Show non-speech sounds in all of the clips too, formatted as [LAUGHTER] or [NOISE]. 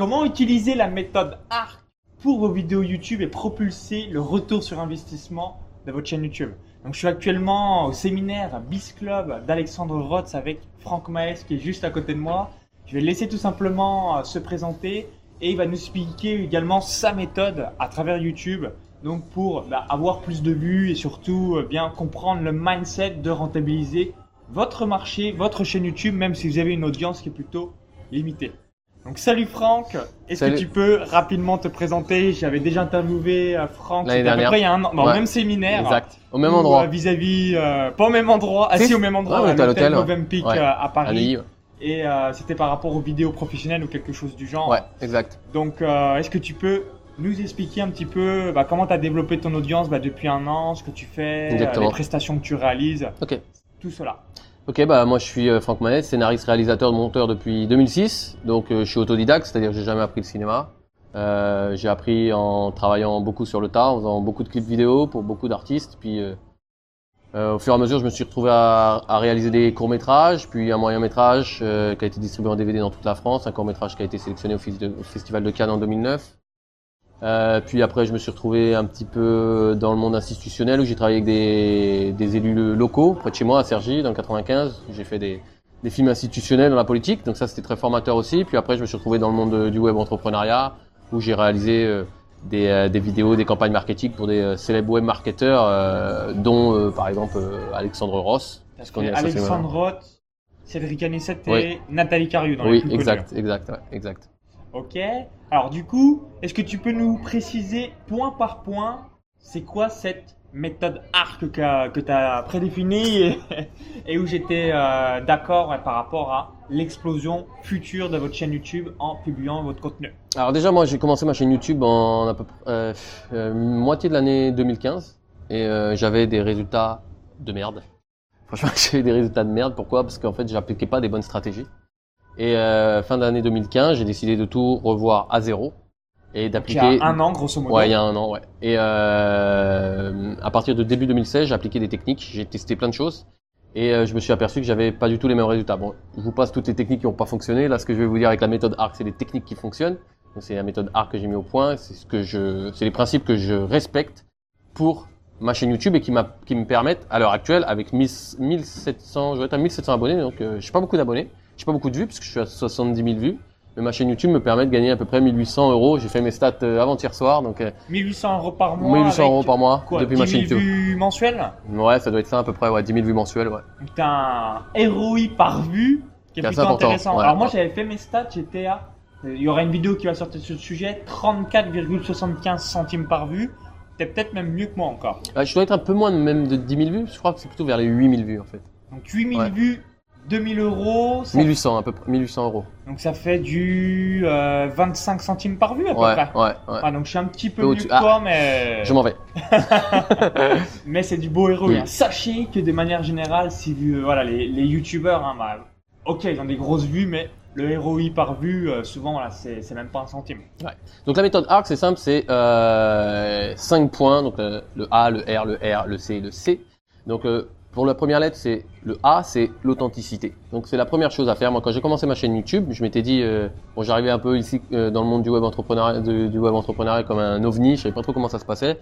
Comment utiliser la méthode ARC pour vos vidéos YouTube et propulser le retour sur investissement de votre chaîne YouTube? Je suis actuellement au séminaire Biz Club d'Alexandre Rotz avec Franck Maes qui est juste à côté de moi. Je vais le laisser tout simplement euh, se présenter et il va nous expliquer également sa méthode à travers YouTube. Donc pour bah, avoir plus de vues et surtout euh, bien comprendre le mindset de rentabiliser votre marché, votre chaîne YouTube, même si vous avez une audience qui est plutôt limitée. Donc salut Franck, est-ce que tu peux rapidement te présenter? J'avais déjà interviewé euh, Franck L'année dernière. près il y a un an, dans Ouais. le même séminaire. Exact. Au même Ou, endroit. euh, Vis-à-vis, euh, pas au même endroit, assis Si. au même endroit, Ouais, on à était à l'hôtel l'hôtel, ouais. Movenpick Ouais. euh, à À Paris. Neuilly, ouais. Et euh, c'était par rapport aux vidéos professionnelles ou quelque chose du genre. Ouais, exact. Donc, euh, est-ce que tu peux nous expliquer un petit peu bah, comment tu as développé ton audience bah, depuis un an, ce que tu fais, euh, Exactement. les prestations que tu réalises, Ok. tout cela. Ok, bah moi je suis euh, Franck Manet, scénariste, réalisateur, monteur depuis 2006. Donc euh, je suis autodidacte, c'est-à-dire que j'ai jamais appris le cinéma. Euh, j'ai appris en travaillant beaucoup sur le tas, en faisant beaucoup de clips vidéo pour beaucoup d'artistes. Puis euh, euh, au fur et à mesure, je me suis retrouvé à, à réaliser des courts métrages, puis un moyen métrage euh, qui a été distribué en DVD dans toute la France, un court métrage qui a été sélectionné au, au Festival de Cannes en 2009. Euh, puis après, je me suis retrouvé un petit peu dans le monde institutionnel où j'ai travaillé avec des, des élus locaux près de chez moi à Cergy dans le 95. J'ai fait des, des films institutionnels dans la politique, donc ça c'était très formateur aussi. Puis après, je me suis retrouvé dans le monde du web entrepreneuriat où j'ai réalisé euh, des, euh, des vidéos, des campagnes marketing pour des euh, célèbres web marketeurs, euh, dont euh, par exemple Alexandre Ross. Parce qu'on est Alexandre Roth, Cédric Anissette et Oui. Nathalie Cariou dans les Oui, plus exact, exact, ouais, exact. Ok. Alors du coup, est-ce que tu peux nous préciser point par point, c'est quoi cette méthode ARC que, tu as prédéfinie [LAUGHS] et, où j'étais euh, d'accord par rapport à l'explosion future de votre chaîne YouTube en publiant votre contenu? Alors déjà, moi, j'ai commencé ma chaîne YouTube en à peu près euh, euh, moitié de l'année 2015 et j'avais des résultats de merde. Franchement, [LAUGHS] j'ai des résultats de merde. Pourquoi? Parce qu'en fait, j'appliquais pas des bonnes stratégies. Et euh, fin d'année 2015, j'ai décidé de tout revoir à zéro et Il y d'appliquer. a un an, grosso modo. Ouais, il y a un an, ouais. Et euh, à partir de début 2016, j'ai appliqué des techniques, j'ai testé plein de choses. Et euh, je me suis aperçu que j'avais pas du tout les mêmes résultats. Bon, je vous passe toutes les techniques qui n'ont pas fonctionné. Là, ce que je vais vous dire avec la méthode ARC, c'est les techniques qui fonctionnent. Donc, c'est la méthode ARC que j'ai mis au point. C'est ce que je, c'est les principes que je respecte pour ma chaîne YouTube et qui, m'a, qui me permettent, à l'heure actuelle, avec 1000 1700, je vais être à 1700 abonnés, donc euh, j'ai pas beaucoup d'abonnés, j'ai pas beaucoup de vues puisque je suis à 70 000 vues. Mais ma chaîne YouTube me permet de gagner à peu près 1800 euros. J'ai fait mes stats euh, avant-hier soir, donc euh, 1800 euros par mois. 1800 avec euros par mois quoi, depuis 10 ma 000 chaîne YouTube. vues mensuelles? Ouais, ça doit être ça à peu près, ouais, 10 000 vues mensuelles, ouais. Un ROI par vue qui est plutôt intéressant. ouais. Alors moi j'avais fait mes stats, j'étais à... Il y aura une vidéo qui va sortir sur ce sujet, 34,75 centimes par vue. T'es peut-être même mieux que moi encore. Euh, je dois être un peu moins de- même de 10 000 vues, je crois que c'est plutôt vers les 8 000 vues en fait. Donc 8000 Ouais. vues, 2000 euros. ça- 1800 à peu près, 1800 euros. Donc ça fait du euh, 25 centimes par vue à peu Ouais, près. ouais, ouais. Ah, donc je suis un petit peu mieux que Ah. toi, mais... Je m'en vais. [LAUGHS] Mais c'est du beau héros. Oui. hein. Sachez que de manière générale, si vous, voilà, les, les youtubeurs, hein, bah, ok, ils ont des grosses vues, mais le ROI par vue, euh, souvent, c'est même pas un centime. Donc la méthode ARC, c'est simple, c'est euh, 5 points, donc euh, le A, le R, le R, le C, le C. Donc euh, pour la première lettre, c'est le A, c'est l'authenticité. Donc c'est la première chose à faire. Moi, quand j'ai commencé ma chaîne YouTube, je m'étais dit, euh, bon, j'arrivais un peu ici euh, dans le monde du web entrepreneuriat, du web entrepreneuriat comme un ovni. Je savais pas trop comment ça se passait,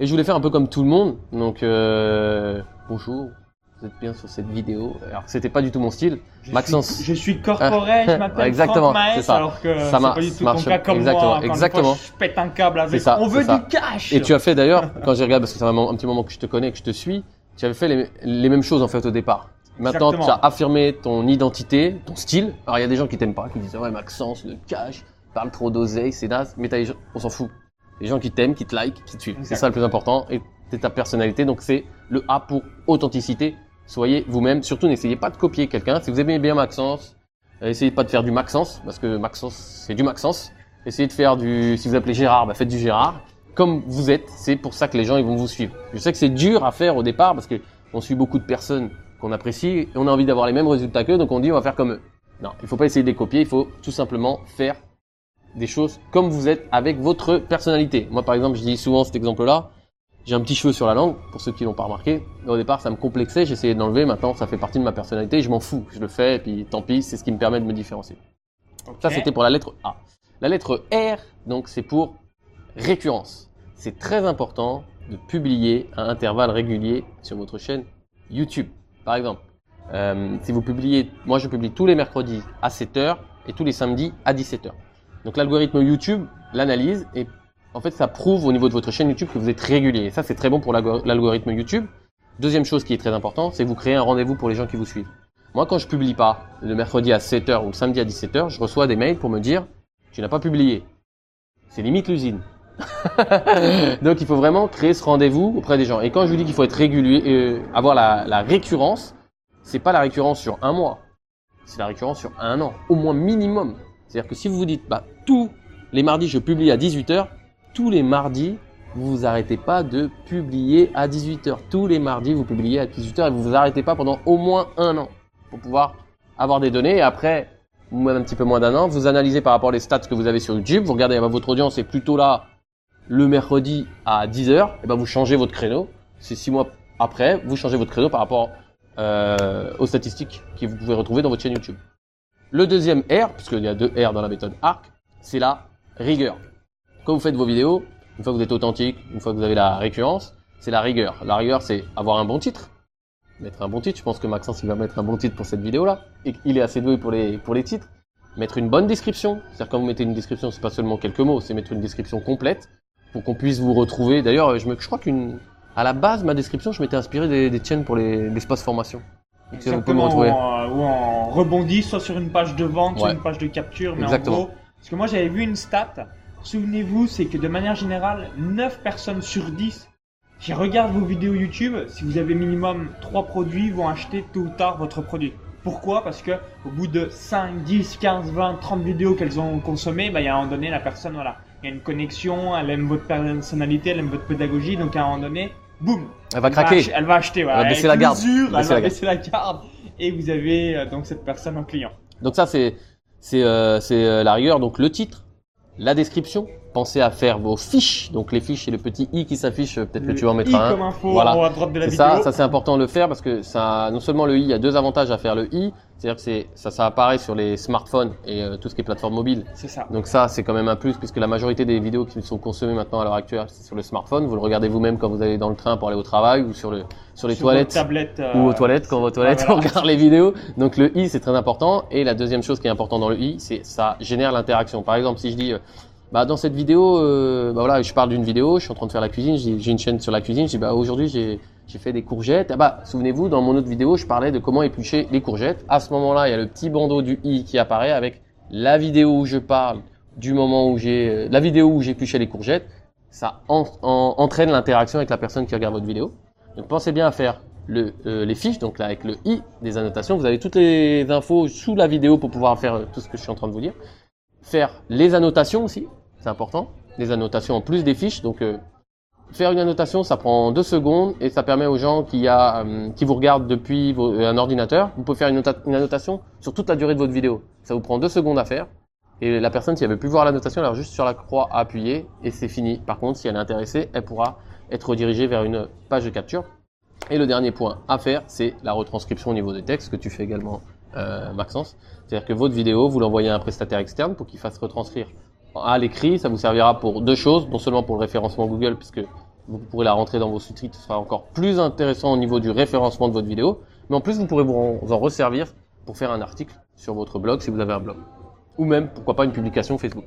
et je voulais faire un peu comme tout le monde. Donc euh, bonjour, vous êtes bien sur cette vidéo. Alors que c'était pas du tout mon style. Je Maxence. Suis, je suis corporate, je m'appelle Exactement, Franck ça. alors que Ça c'est mar- pas du tout marche- ton cas comme exactement, moi. Exactement. fois, je pète un câble avec. Ça, On veut c'est ça. du cash. Et tu as fait d'ailleurs, quand j'ai regardé, parce que ça fait un petit moment que je te connais, que je te suis, tu avais fait les, les mêmes choses en fait au départ. Maintenant, tu as affirmé ton identité, ton style. Alors, il y a des gens qui t'aiment pas, qui disent ouais Maxence, le cash, parle trop d'oseille, c'est naze. Mais t'as les gens- on s'en fout. Les gens qui t'aiment, qui te like, qui te suivent. C'est ça le plus important. Et c'est ta personnalité. Donc c'est le A pour authenticité. Soyez vous-même. Surtout, n'essayez pas de copier quelqu'un. Si vous aimez bien Maxence, euh, essayez pas de faire du Maxence, parce que Maxence, c'est du Maxence. Essayez de faire du, si vous appelez Gérard, bah faites du Gérard. Comme vous êtes, c'est pour ça que les gens ils vont vous suivre. Je sais que c'est dur à faire au départ parce que on suit beaucoup de personnes qu'on apprécie et on a envie d'avoir les mêmes résultats qu'eux, donc on dit on va faire comme eux. Non, il faut pas essayer de les copier, il faut tout simplement faire des choses comme vous êtes avec votre personnalité. Moi par exemple, je dis souvent cet exemple-là, j'ai un petit cheveu sur la langue, pour ceux qui l'ont pas remarqué. Au départ, ça me complexait, j'essayais de l'enlever, maintenant ça fait partie de ma personnalité, je m'en fous, je le fais, et puis tant pis, c'est ce qui me permet de me différencier. Ça, Ok. c'était pour la lettre A. La lettre R, donc c'est pour récurrence. C'est très important de publier à intervalles réguliers sur votre chaîne YouTube. Par exemple, euh, si vous publiez, moi je publie tous les mercredis à 7h et tous les samedis à 17h. Donc l'algorithme YouTube l'analyse et en fait ça prouve au niveau de votre chaîne YouTube que vous êtes régulier. Et ça c'est très bon pour l'algorithme YouTube. Deuxième chose qui est très important, c'est que vous créez un rendez-vous pour les gens qui vous suivent. Moi quand je publie pas le mercredi à 7h ou le samedi à 17h, je reçois des mails pour me dire tu n'as pas publié. C'est limite l'usine. [LAUGHS] Donc il faut vraiment créer ce rendez-vous auprès des gens. Et quand je vous dis qu'il faut être régulier, euh, avoir la, la récurrence, c'est pas la récurrence sur un mois, c'est la récurrence sur un an, au moins minimum. C'est-à-dire que si vous vous dites, bah, tous les mardis je publie à 18h, tous les mardis, vous vous arrêtez pas de publier à 18h. Tous les mardis, vous publiez à 18h et vous vous arrêtez pas pendant au moins un an pour pouvoir avoir des données. Et après, même un petit peu moins d'un an, vous analysez par rapport aux stats que vous avez sur YouTube. Vous regardez, bah, votre audience est plutôt là le mercredi à 10h. Et ben, vous changez votre créneau. C'est six mois après, vous changez votre créneau par rapport euh, aux statistiques que vous pouvez retrouver dans votre chaîne YouTube. Le deuxième R, puisqu'il y a deux R dans la méthode ARC, c'est la rigueur. Quand vous faites vos vidéos, une fois que vous êtes authentique, une fois que vous avez la récurrence, c'est la rigueur. La rigueur, c'est avoir un bon titre. Mettre un bon titre. Je pense que Maxence, il va mettre un bon titre pour cette vidéo-là. Il est assez doué pour les, pour les titres. Mettre une bonne description. C'est-à-dire quand vous mettez une description, c'est pas seulement quelques mots, c'est mettre une description complète pour qu'on puisse vous retrouver. D'ailleurs, je, me, je crois qu'une, à la base, ma description, je m'étais inspiré des, des chaînes pour l'espace formation. Exactement, où on, rebondit soit sur une page de vente, soit une page de capture, mais Exactement. en gros, parce que moi j'avais vu une stat, souvenez-vous, c'est que de manière générale, 9 personnes sur 10 qui regardent vos vidéos YouTube, si vous avez minimum 3 produits, vont acheter tôt ou tard votre produit. Pourquoi? Parce que au bout de 5, 10, 15, 20, 30 vidéos qu'elles ont consommées, bah, il y a un moment donné, la personne, voilà, il y a une connexion, elle aime votre personnalité, elle aime votre pédagogie, donc à un moment donné, boum, elle va craquer. elle va acheter, voilà. Elle va baisser la garde. elle va baisser la garde. Et vous avez euh, donc cette personne en client. Donc ça, c'est euh, c'est euh, la rigueur. Donc le titre, la description. Pensez à faire vos fiches. Donc les fiches, c'est le petit i qui s'affiche. Peut-être que tu vas en mettre un. comme info voilà. à droite de la vidéo. Ça, ça c'est important de le faire parce que ça, non seulement le i, il y a deux avantages à faire le i. C'est-à-dire que c'est ça, ça apparaît sur les smartphones et euh, tout ce qui est plateforme mobile. C'est ça. Donc ça, c'est quand même un plus puisque la majorité des vidéos qui sont consommées maintenant à l'heure actuelle, c'est sur le smartphone. Vous le regardez vous-même quand vous allez dans le train pour aller au travail ou sur le sur les sur toilettes tablette, euh, ou aux toilettes quand vos toilettes [LAUGHS] voilà. on regarde les vidéos. Donc le i, c'est très important. Et la deuxième chose qui est importante dans le i, c'est ça génère l'interaction. Par exemple, si je dis euh, bah dans cette vidéo, euh, bah voilà, je parle d'une vidéo, je suis en train de faire la cuisine, j'ai une chaîne sur la cuisine, je dis bah aujourd'hui j'ai fait des courgettes. Ah bah souvenez-vous, dans mon autre vidéo, je parlais de comment éplucher les courgettes. À ce moment-là, il y a le petit bandeau du i qui apparaît avec la vidéo où je parle du moment où j'ai euh, la vidéo où j'ai épluché les courgettes. Ça en, en, entraîne l'interaction avec la personne qui regarde votre vidéo. Donc pensez bien à faire le, euh, les fiches, donc là avec le i des annotations, vous avez toutes les infos sous la vidéo pour pouvoir faire tout ce que je suis en train de vous dire. Faire les annotations aussi, c'est important. Les annotations en plus des fiches. Donc, euh, faire une annotation, ça prend deux secondes et ça permet aux gens qui, euh, vous regardent depuis euh, un ordinateur, vous pouvez faire une, annotation sur toute la durée de votre vidéo. Ça vous prend deux secondes à faire. Et la personne, si elle veut plus voir l'annotation, elle a juste sur la croix à appuyer et c'est fini. Par contre, si elle est intéressée, elle pourra être redirigée vers une page de capture. Et le dernier point à faire, c'est la retranscription au niveau des textes que tu fais également, Maxence. C'est-à-dire que votre vidéo, vous l'envoyez à un prestataire externe pour qu'il fasse retranscrire à l'écrit, ça vous servira pour deux choses, non seulement pour le référencement Google, puisque vous pourrez la rentrer dans vos sous-titres, ce sera encore plus intéressant au niveau du référencement de votre vidéo, mais en plus vous pourrez vous en, resservir pour faire un article sur votre blog si vous avez un blog, ou même pourquoi pas une publication Facebook.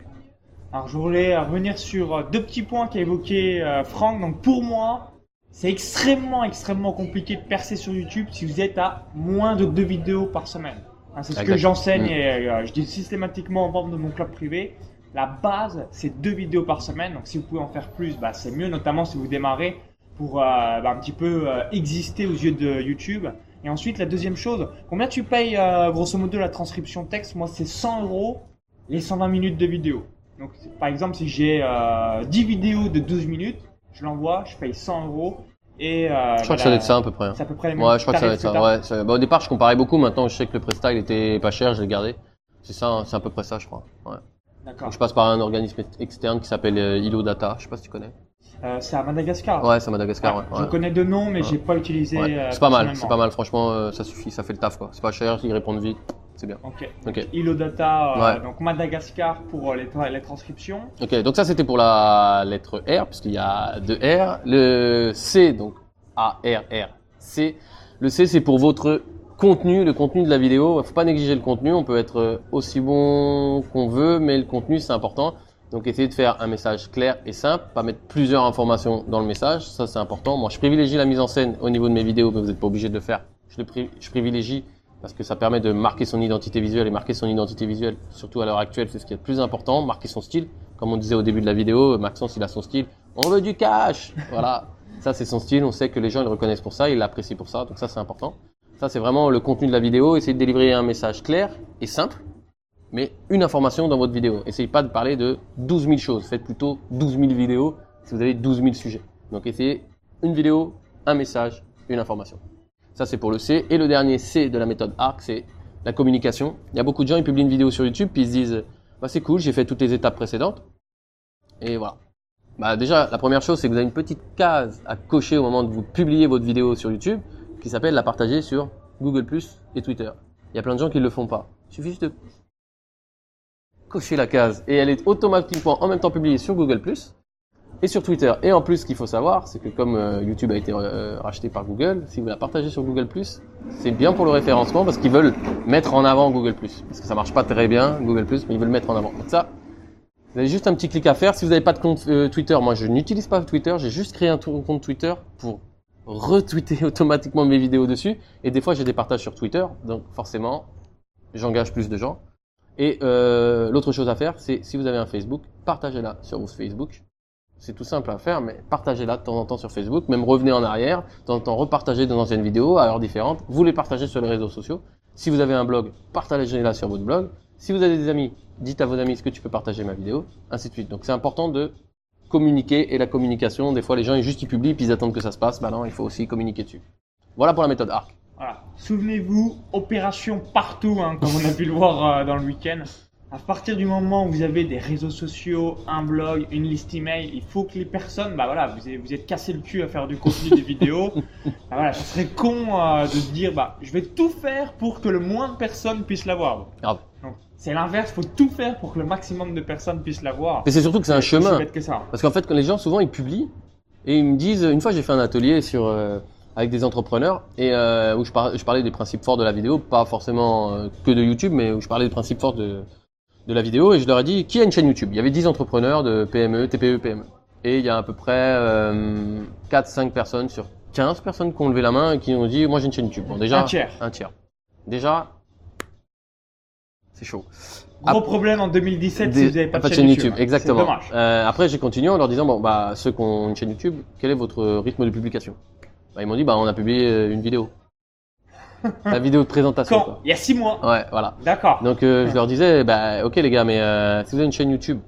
Alors je voulais revenir sur deux petits points qu'a évoqué euh, Franck. Donc pour moi, c'est extrêmement extrêmement compliqué de percer sur YouTube si vous êtes à moins de deux vidéos par semaine. Hein, c'est ce que j'enseigne mmh. et euh, je dis systématiquement en membre de mon club privé. La base, c'est deux vidéos par semaine. Donc, si vous pouvez en faire plus, bah, c'est mieux, notamment si vous démarrez pour euh, bah, un petit peu euh, exister aux yeux de YouTube. Et ensuite, la deuxième chose, combien tu payes euh, grosso modo la transcription texte? Moi, c'est 100 euros les 120 minutes de vidéo. Donc, par exemple, si j'ai 10 vidéos de 12 minutes, je l'envoie, je paye 100 euros. Et, je crois que ça doit être ça à peu près. C'est à peu près les mêmes Ouais, je crois que ça va être ça. Ouais, ça... Bah, au départ, je comparais beaucoup. Maintenant, je sais que le Presta, il était pas cher, je l'ai gardé. C'est ça, hein, c'est à peu près ça, je crois. Ouais. Je passe par un organisme externe qui s'appelle euh, Ilo Data. Je sais pas si tu connais. Euh, c'est à Madagascar. Ouais, c'est à Madagascar. Ouais, Je connais deux noms, mais j'ai pas utilisé. Ouais. Euh, c'est pas mal, c'est pas mal. Franchement, ça suffit, ça fait le taf quoi. C'est pas cher, ils répondent vite. c'est bien. Ok. Ok. Ilo Data, euh, Ouais. donc Madagascar pour les, tra- les transcriptions. Ok, donc ça c'était pour la lettre R, puisqu'il y a deux R. Le C, donc A, R, R, C. Le C, c'est pour votre contenu, le contenu de la vidéo. Il faut pas négliger le contenu, on peut être aussi bon qu'on veut, mais le contenu c'est important. Donc essayez de faire un message clair et simple, pas mettre plusieurs informations dans le message, ça c'est important. Moi je privilégie la mise en scène au niveau de mes vidéos, mais vous n'êtes pas obligé de le faire. Je, je privilégie parce que ça permet de marquer son identité visuelle et marquer son identité visuelle, surtout à l'heure actuelle, c'est ce qui est le plus important, marquer son style. Comme on disait au début de la vidéo, Maxence il a son style. On veut du cash, voilà. Ça c'est son style, on sait que les gens ils le reconnaissent pour ça, ils l'apprécient pour ça, donc ça c'est important. Ça c'est vraiment le contenu de la vidéo, essayez de délivrer un message clair et simple, mais une information dans votre vidéo. Essayez pas de parler de 12 000 choses, faites plutôt 12 000 vidéos si vous avez 12 000 sujets. Donc essayez une vidéo, un message, une information. Ça c'est pour le C. Et le dernier C de la méthode ARC, c'est la communication. Il y a beaucoup de gens, ils publient une vidéo sur YouTube, puis ils se disent, bah c'est cool, j'ai fait toutes les étapes précédentes. Et voilà. Bah déjà, la première chose, c'est que vous avez une petite case à cocher au moment de vous publier votre vidéo sur YouTube, qui s'appelle la partager sur Google et Twitter. Il y a plein de gens qui ne le font pas. Il suffit juste de cocher la case et elle est automatiquement en même temps publiée sur Google et sur Twitter. Et en plus, ce qu'il faut savoir, c'est que comme euh, YouTube a été euh, racheté par Google, si vous la partagez sur Google c'est bien pour le référencement parce qu'ils veulent mettre en avant Google. Parce que ça marche pas très bien Google mais ils veulent mettre en avant. Ça, vous avez juste un petit clic à faire. Si vous n'avez pas de compte euh, Twitter, moi je n'utilise pas Twitter, j'ai juste créé un compte Twitter pour retweeter [LAUGHS] automatiquement mes vidéos dessus. Et des fois, j'ai des partages sur Twitter, donc forcément, j'engage plus de gens. Et euh, l'autre chose à faire, c'est si vous avez un Facebook, partagez-la sur votre Facebook. C'est tout simple à faire, mais partagez-la de temps en temps sur Facebook. Même revenez en arrière, de temps en temps repartagez de anciennes vidéos à heures différentes. Vous les partagez sur les réseaux sociaux. Si vous avez un blog, partagez-la sur votre blog. Si vous avez des amis, dites à vos amis ce que tu peux partager ma vidéo, ainsi de suite. Donc c'est important de communiquer et la communication. Des fois, les gens ils juste ils publient puis ils attendent que ça se passe. Bah non, il faut aussi communiquer dessus. Voilà pour la méthode ARC. Voilà. Souvenez-vous, opération partout, hein, comme on a pu le voir euh, dans le week-end. À partir du moment où vous avez des réseaux sociaux, un blog, une liste email, il faut que les personnes, bah voilà, vous êtes, vous êtes cassé le cul à faire du contenu, des vidéos. [LAUGHS] Bah voilà, ce serait con euh, de se dire, bah, je vais tout faire pour que le moins de personnes puissent l'avoir. C'est l'inverse, faut tout faire pour que le maximum de personnes puissent l'avoir. Mais c'est surtout que c'est un chemin. bête que ça. Parce qu'en fait, quand les gens souvent ils publient et ils me disent, une fois j'ai fait un atelier sur euh, avec des entrepreneurs et euh, où je, par- je parlais des principes forts de la vidéo, pas forcément euh, que de YouTube, mais où je parlais des principes forts de, de la vidéo et je leur ai dit qui a une chaîne YouTube? Il y avait 10 entrepreneurs de PME, TPE, PME. Et il y a à peu près euh, 4-5 personnes sur 15 personnes qui ont levé la main et qui ont dit moi j'ai une chaîne YouTube. Bon déjà Un tiers. un tiers. Déjà c'est chaud. Gros problème en 2017 des- si vous n'avez pas, de chaîne YouTube. exactement. C'est dommage. Euh, après, j'ai continué en leur disant bon bah ceux qui ont une chaîne YouTube, quel est votre rythme de publication? Bah, Ils m'ont dit bah on a publié euh, une vidéo, [LAUGHS] la vidéo de présentation. Quand? Quoi. Il y a 6 mois. Ouais, voilà. D'accord. Donc euh, je leur disais bah ok les gars, mais euh, si vous avez une chaîne YouTube,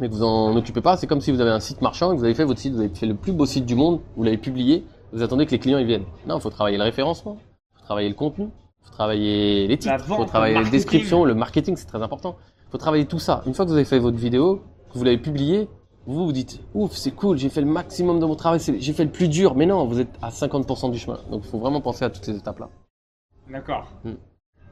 mais que vous en occupez pas, c'est comme si vous avez un site marchand et que vous avez fait votre site, vous avez fait le plus beau site du monde, vous l'avez publié, vous attendez que les clients ils viennent. Non, il faut travailler le référencement, il faut travailler le contenu, faut travailler les titres, il vente, faut travailler le les descriptions, le marketing, c'est très important. Il faut travailler tout ça. Une fois que vous avez fait votre vidéo, que vous l'avez publiée, vous vous dites ouf, c'est cool, j'ai fait le maximum de mon travail, j'ai fait le plus dur. Mais non, vous êtes à 50% du chemin. Donc il faut vraiment penser à toutes ces étapes-là. D'accord. Hmm.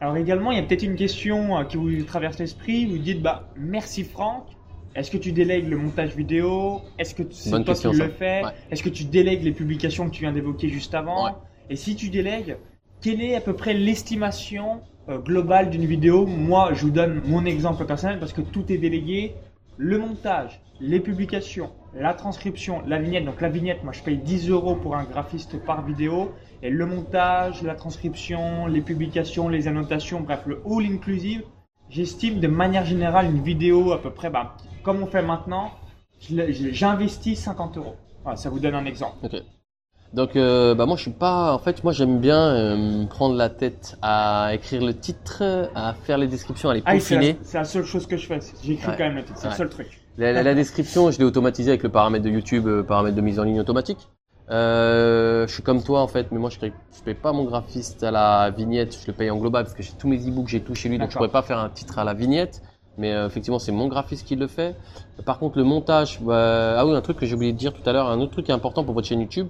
Alors également, il y a peut-être une question euh, qui vous traverse l'esprit. Vous dites, bah, merci Franck. Est-ce que tu délègues le montage vidéo? Est-ce que c'est toi question, qui le fais? Ouais. Est-ce que tu délègues les publications que tu viens d'évoquer juste avant? Ouais. Et si tu délègues, quelle est à peu près l'estimation euh, globale d'une vidéo? Moi, je vous donne mon exemple personnel parce que tout est délégué. Le montage, les publications, la transcription, la vignette. Donc la vignette, moi je paye 10 euros pour un graphiste par vidéo. Et le montage, la transcription, les publications, les annotations, bref, le all inclusive, j'estime de manière générale une vidéo à peu près, bah, comme on fait maintenant, j'investis 50 euros. Voilà, ça vous donne un exemple. Donc euh, bah moi je suis pas en fait moi j'aime bien euh, me prendre la tête à écrire le titre, à faire les descriptions, à les Ah, c'est la, peaufiner. c'est la seule chose que je fais. J'écris Ouais. quand même le titre, c'est le seul truc. La, la- la description, je l'ai automatisée avec le paramètre de YouTube, euh, paramètre de mise en ligne automatique. Euh, je suis comme toi en fait, mais moi je ne paye pas mon graphiste à la vignette, je le paye en global parce que j'ai tous mes e-books, j'ai tout chez lui, donc je D'accord. pourrais pas faire un titre à la vignette. Mais euh, effectivement, c'est mon graphiste qui le fait. Par contre, le montage, bah, ah oui, un truc que j'ai oublié de dire tout à l'heure, un autre truc qui est important pour votre chaîne YouTube,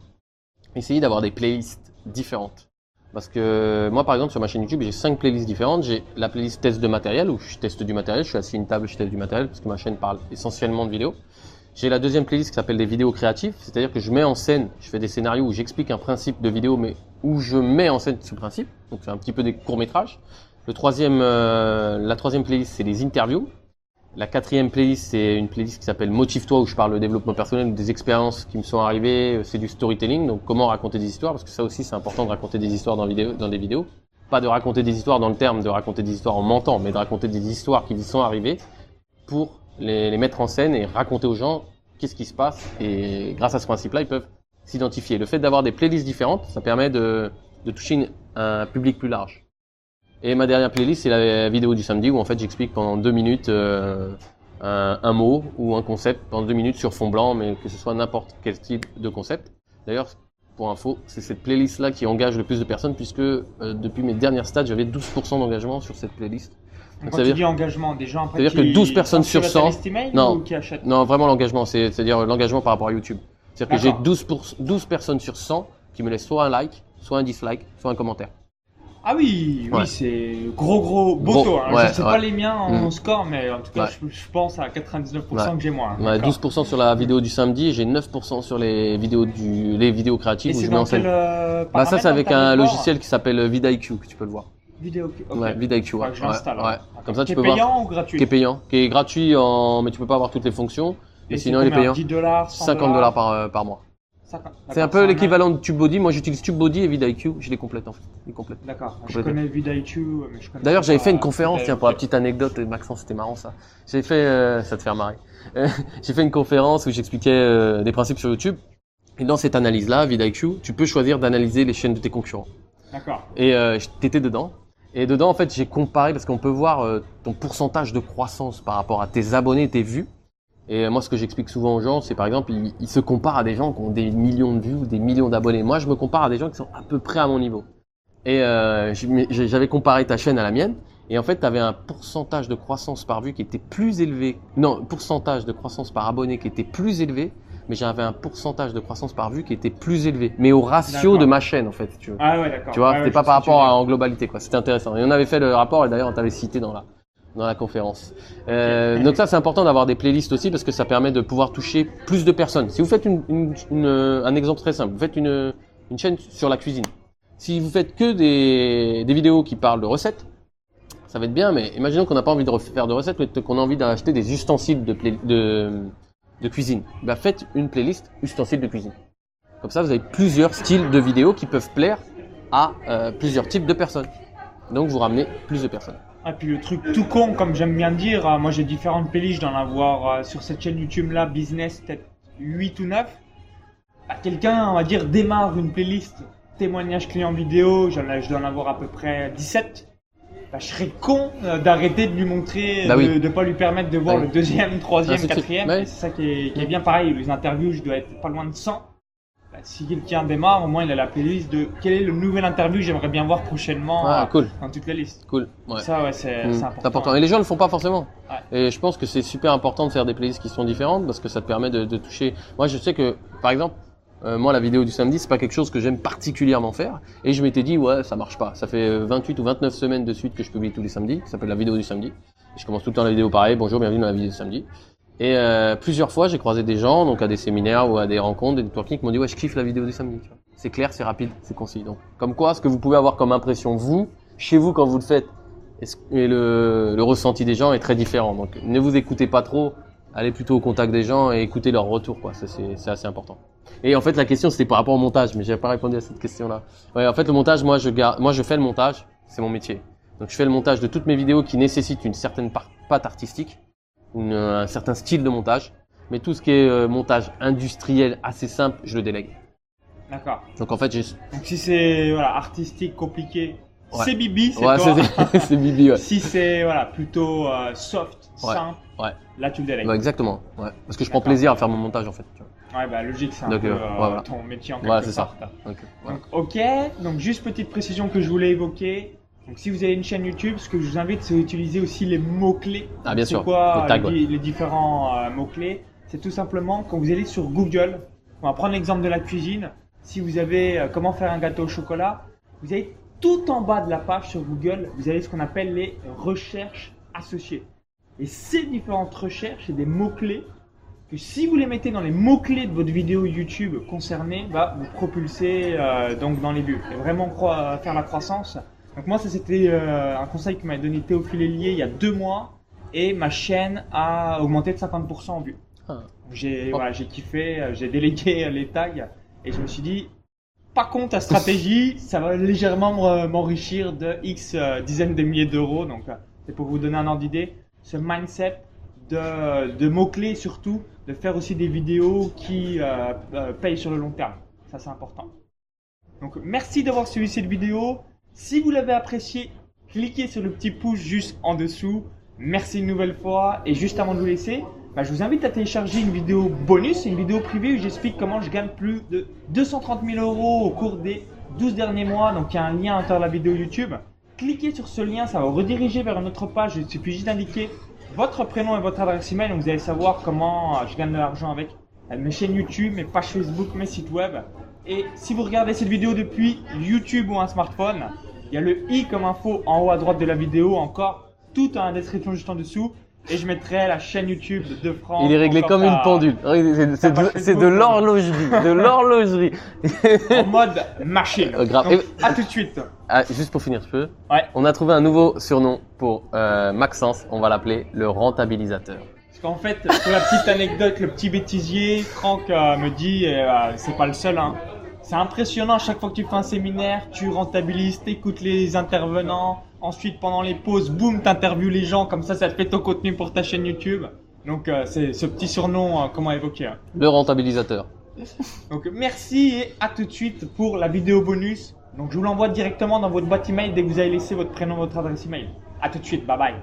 essayez d'avoir des playlists différentes. Parce que moi, par exemple, sur ma chaîne YouTube, j'ai cinq playlists différentes. J'ai la playlist test de matériel où je teste du matériel. Je suis assis à une table, je teste du matériel parce que ma chaîne parle essentiellement de vidéos. J'ai la deuxième playlist qui s'appelle des vidéos créatives, c'est-à-dire que je mets en scène, je fais des scénarios où j'explique un principe de vidéo, mais où je mets en scène ce principe. Donc c'est un petit peu des courts métrages. Le troisième, euh, la troisième playlist, c'est les interviews. La quatrième playlist, c'est une playlist qui s'appelle Motive-toi où je parle de développement personnel, des expériences qui me sont arrivées. C'est du storytelling, donc comment raconter des histoires, parce que ça aussi c'est important de raconter des histoires dans, des vidéos. Pas de raconter des histoires dans le terme de raconter des histoires en mentant, mais de raconter des histoires qui vous sont arrivées pour les, mettre en scène et raconter aux gens qu'est-ce qui se passe. Et grâce à ce principe-là, ils peuvent s'identifier. Le fait d'avoir des playlists différentes, ça permet de, toucher un public plus large. Et ma dernière playlist, c'est la vidéo du samedi où en fait j'explique pendant deux minutes euh, un, un, mot ou un concept pendant deux minutes sur fond blanc, mais que ce soit n'importe quel type de concept. D'ailleurs, pour info, c'est cette playlist-là qui engage le plus de personnes puisque euh, depuis mes dernières stats, j'avais 12% d'engagement sur cette playlist. Donc, quand tu dis engagement, des gens après C'est-à-dire que 12 personnes sur 100. Non, qui achètent non, vraiment l'engagement, c'est-à-dire l'engagement par rapport à YouTube. C'est-à-dire que j'ai 12, pour, 12 personnes sur 100 qui me laissent soit un like, soit un dislike, soit un commentaire. Ah oui, oui, Ouais. c'est gros gros beau taux. hein. ouais, je sais ouais. pas les miens en Mm. score, mais en tout cas, je, je pense à 99% Ouais. que j'ai moins. hein. Ouais, D'accord. 12% sur la vidéo du samedi et j'ai 9% sur les vidéos du les vidéos Et créatives où c'est je dans quel euh, Bah ça c'est avec un logiciel qui s'appelle VidIQ que tu peux le voir. Vidéo. ok. Ouais, VidIQ. Ouais, ouais. Comme ça tu peux voir. payant ou gratuit Qui est payant, qui est gratuit en mais tu peux pas avoir toutes les fonctions. Et sinon il est payant. 10 dollars, 100 50 dollars par euh, par mois. 50. C'est un peu l'équivalent de TubeBuddy. Moi j'utilise TubeBuddy et VidIQ, je les complète en fait. Je les complète. D'accord. Je connais VidIQ, mais je connais D'ailleurs, j'avais fait une conférence, tiens, pour la petite anecdote, et Maxence, c'était marrant ça. J'ai fait, euh, ça te fait marrer. Euh, [LAUGHS] j'ai fait une conférence où j'expliquais euh, des principes sur YouTube. Et dans cette analyse-là, VidIQ, tu peux choisir d'analyser les chaînes de tes concurrents. D'accord. Et euh, t'étais dedans. Et dedans, en fait, j'ai comparé parce qu'on peut voir euh, ton pourcentage de croissance par rapport à tes abonnés, tes vues. Et moi, ce que j'explique souvent aux gens, c'est par exemple, ils, ils se comparent à des gens qui ont des millions de vues ou des millions d'abonnés. Moi, je me compare à des gens qui sont à peu près à mon niveau. Et euh, j'avais comparé ta chaîne à la mienne. Et en fait, tu avais un pourcentage de croissance par vue qui était plus élevé. Non, pourcentage de croissance par abonné qui était plus élevé. Mais j'avais un pourcentage de croissance par vue qui était plus élevé. Mais au ratio de ma chaîne, en fait, si tu veux. Ah ouais, d'accord. Tu vois, Ouais, c'était pas par rapport à en globalité, quoi. C'était intéressant. Et on avait fait le rapport, et d'ailleurs, on t'avait cité dans la, dans la conférence. Euh, donc ça, c'est important d'avoir des playlists aussi parce que ça permet de pouvoir toucher plus de personnes. Si vous faites un exemple très simple, vous faites une, chaîne sur la cuisine. Si vous faites que des, vidéos qui parlent de recettes, ça va être bien, mais imaginons qu'on n'a pas envie de refaire de recettes, mais qu'on a envie d'acheter des ustensiles de cuisine. Bah, faites une playlist ustensiles de cuisine. Comme ça, vous avez plusieurs styles de vidéos qui peuvent plaire à euh, plusieurs types de personnes. Donc, vous ramenez plus de personnes. Ah, puis le truc tout con, comme j'aime bien dire, euh, moi j'ai différentes playlists, d'en avoir euh, sur cette chaîne YouTube là, business, peut-être 8 ou 9. Bah, Quelqu'un, on va dire, démarre une playlist témoignage client vidéo, j'en ai- je dois en avoir à peu près 17. Bah, je serais con euh, d'arrêter de lui montrer, Bah de, oui. de pas lui permettre de voir Ouais. le deuxième, troisième, de suite. quatrième. C'est ça qui est, qui est bien pareil. Les interviews, je dois être pas loin de 100. Bah, si quelqu'un démarre, au moins il a la playlist de quel est le nouvel interview que j'aimerais bien voir prochainement Ah, euh, cool, dans toute la liste. cool. Ouais. Ça, ouais, c'est Mm, c'est important. important. Et les gens le font pas forcément. Ouais. Et je pense que c'est super important de faire des playlists qui sont différentes parce que ça te permet de, de toucher. Moi, je sais que, par exemple, euh, moi, la vidéo du samedi, c'est pas quelque chose que j'aime particulièrement faire. Et je m'étais dit, ouais, ça marche pas. Ça fait euh, 28 ou 29 semaines de suite que je publie tous les samedis. Ça s'appelle la vidéo du samedi. Et je commence tout le temps la vidéo pareil. Bonjour, bienvenue dans la vidéo du samedi. Et euh, plusieurs fois, j'ai croisé des gens, donc à des séminaires ou à des rencontres, des networking, qui m'ont dit, ouais, je kiffe la vidéo du samedi. C'est clair, c'est rapide, c'est concis. Donc, comme quoi, ce que vous pouvez avoir comme impression, vous, chez vous, quand vous le faites, et le, le ressenti des gens est très différent. Donc, ne vous écoutez pas trop, allez plutôt au contact des gens et écoutez leur retour, quoi. C'est assez important. Et en fait, la question, c'était par rapport au montage, mais j'avais pas répondu à cette question-là. Ouais, en fait, le montage, moi, je garde, moi, je fais le montage, c'est mon métier. Donc, je fais le montage de toutes mes vidéos qui nécessitent une certaine patte artistique, une- un certain style de montage. Mais tout ce qui est euh, montage industriel assez simple, je le délègue. D'accord. Donc, en fait, j'ai, Donc si c'est voilà, artistique, compliqué, Ouais. c'est Bibi, c'est ouais, toi. c'est, [LAUGHS] Bibi, ouais. Si c'est voilà, plutôt euh, soft, Ouais. simple, là tu le délègues. Exactement. Ouais. Parce que je prends plaisir à faire mon montage, en fait. tu vois. Ouais, bah logique, c'est un Donc, peu euh, voilà. ton métier en quelque Voilà, c'est ça. Donc ok, donc juste petite précision que je voulais évoquer. Donc si vous avez une chaîne YouTube, ce que je vous invite, c'est d'utiliser aussi les mots-clés. Ah, bien sûr. quoi Les tags, les, différents euh, mots-clés C'est tout simplement quand vous allez sur Google, on va prendre l'exemple de la cuisine. Si vous avez euh, comment faire un gâteau au chocolat, vous avez tout en bas de la page sur Google, vous avez ce qu'on appelle les recherches associées. Et ces différentes recherches, c'est des mots-clés que si vous les mettez dans les mots-clés de votre vidéo YouTube concernée, va vous propulser euh, donc dans les vues et vraiment faire la croissance. Donc moi, ça c'était euh, un conseil que m'a donné Théophile Hélier il y a deux mois et ma chaîne a augmenté de 50% en vues. Ah. J'ai voilà, j'ai kiffé, euh, j'ai délégué [LAUGHS] les tags et je me suis dit, par contre, ta stratégie, ça va légèrement m'enrichir de X dizaines de milliers d'euros. Donc c'est pour vous donner un ordre d'idée. Ce mindset de, de mots-clés surtout, de faire aussi des vidéos qui euh, euh, payent sur le long terme. Ça, c'est important. Donc, merci d'avoir suivi cette vidéo. Si vous l'avez apprécié, cliquez sur le petit pouce juste en dessous. Merci une nouvelle fois. Et juste avant de vous laisser, bah, je vous invite à télécharger une vidéo bonus, une vidéo privée où j'explique comment je gagne plus de 230 000 euros au cours des 12 derniers mois. Donc, il y a un lien à l'intérieur de la vidéo YouTube. Cliquez sur ce lien, ça va vous rediriger vers une autre page. Il suffit juste d'indiquer votre prénom et votre adresse email. Donc vous allez savoir comment euh, je gagne de l'argent avec mes chaînes YouTube, mes pages Facebook, mes sites web. Et si vous regardez cette vidéo depuis YouTube ou un smartphone, il y a le i comme info en haut à droite de la vidéo encore, tout la description juste en dessous et je mettrai la chaîne YouTube de France. Il est réglé comme une pendule. C'est de, l'horlogerie, de l'horlogerie. en mode machine. Euh, grave. Donc, à tout de suite. Ah, juste pour finir, je peux. Ouais. On a trouvé un nouveau surnom pour euh, Maxence. On va l'appeler le rentabilisateur. Parce qu'en fait, pour la petite anecdote, le petit bêtisier, Franck euh, me dit, et euh, c'est pas le seul, hein, c'est impressionnant, chaque fois que tu fais un séminaire, tu rentabilises, écoutes les intervenants, ensuite pendant les pauses, boum, t'interviews les gens, comme ça, ça te fait ton contenu pour ta chaîne YouTube. Donc euh, c'est ce petit surnom, euh, comment évoquer hein. Le rentabilisateur. Donc merci et à tout de suite pour la vidéo bonus. Donc je vous l'envoie directement dans votre boîte email dès que vous avez laissé votre prénom, votre adresse email. À tout de suite, bye bye.